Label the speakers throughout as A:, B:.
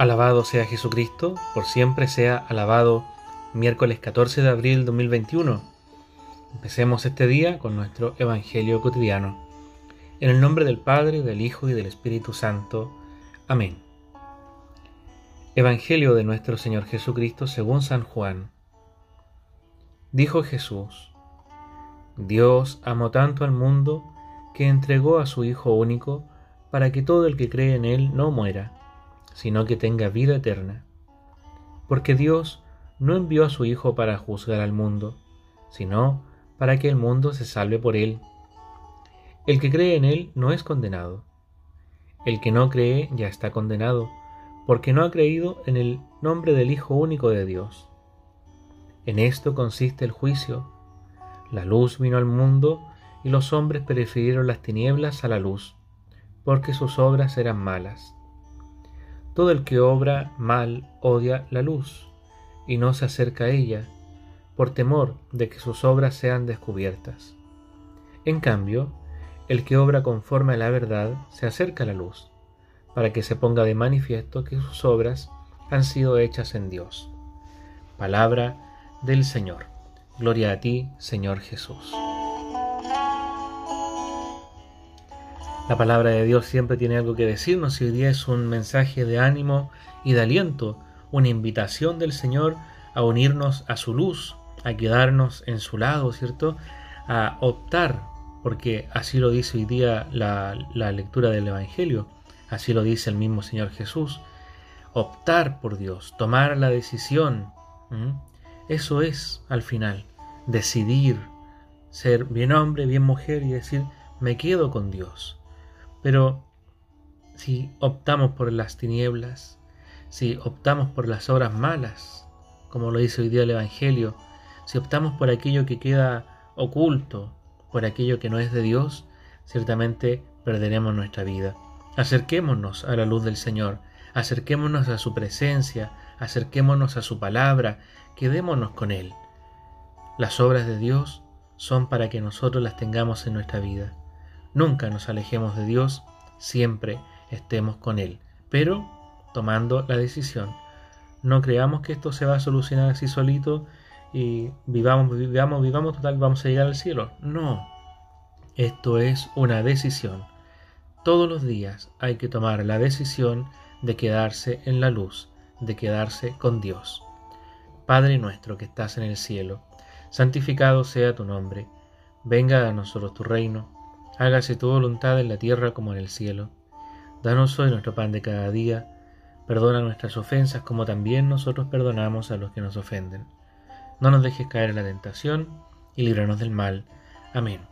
A: Alabado sea Jesucristo, por siempre sea alabado miércoles 14 de abril 2021. Empecemos este día con nuestro Evangelio cotidiano. En el nombre del Padre, del Hijo y del Espíritu Santo. Amén. Evangelio de nuestro Señor Jesucristo según San Juan. Dijo Jesús, Dios amó tanto al mundo que entregó a su Hijo único para que todo el que cree en Él no muera sino que tenga vida eterna. Porque Dios no envió a su Hijo para juzgar al mundo, sino para que el mundo se salve por él. El que cree en él no es condenado. El que no cree ya está condenado, porque no ha creído en el nombre del Hijo único de Dios. En esto consiste el juicio. La luz vino al mundo y los hombres prefirieron las tinieblas a la luz, porque sus obras eran malas. Todo el que obra mal odia la luz y no se acerca a ella por temor de que sus obras sean descubiertas. En cambio, el que obra conforme a la verdad se acerca a la luz, para que se ponga de manifiesto que sus obras han sido hechas en Dios. Palabra del Señor. Gloria a ti, Señor Jesús. La palabra de Dios siempre tiene algo que decirnos y hoy día es un mensaje de ánimo y de aliento, una invitación del Señor a unirnos a su luz, a quedarnos en su lado, ¿cierto? A optar, porque así lo dice hoy día la, lectura del Evangelio, así lo dice el mismo Señor Jesús, optar por Dios, tomar la decisión. Eso es, al final, decidir ser bien hombre, bien mujer y decir, me quedo con Dios. Pero si optamos por las tinieblas, si optamos por las obras malas, como lo dice hoy día el Evangelio, si optamos por aquello que queda oculto, por aquello que no es de Dios, ciertamente perderemos nuestra vida. Acerquémonos a la luz del Señor, acerquémonos a su presencia, acerquémonos a su palabra, quedémonos con Él. Las obras de Dios son para que nosotros las tengamos en nuestra vida. Nunca nos alejemos de Dios, siempre estemos con Él, pero tomando la decisión. No creamos que esto se va a solucionar así solito y vivamos, vivamos, vivamos, total, vamos a llegar al cielo. No, esto es una decisión. Todos los días hay que tomar la decisión de quedarse en la luz, de quedarse con Dios. Padre nuestro que estás en el cielo, santificado sea tu nombre, venga a nosotros tu reino hágase tu voluntad en la tierra como en el cielo. Danos hoy nuestro pan de cada día, perdona nuestras ofensas como también nosotros perdonamos a los que nos ofenden. No nos dejes caer en la tentación y líbranos del mal. Amén.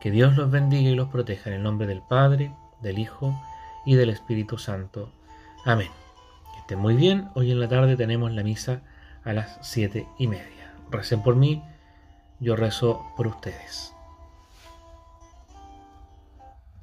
A: Que Dios los bendiga y los proteja en el nombre del Padre, del Hijo y del Espíritu Santo. Amén. Que estén muy bien. Hoy en la tarde tenemos la misa a las siete y media. Recen por mí, yo rezo por ustedes.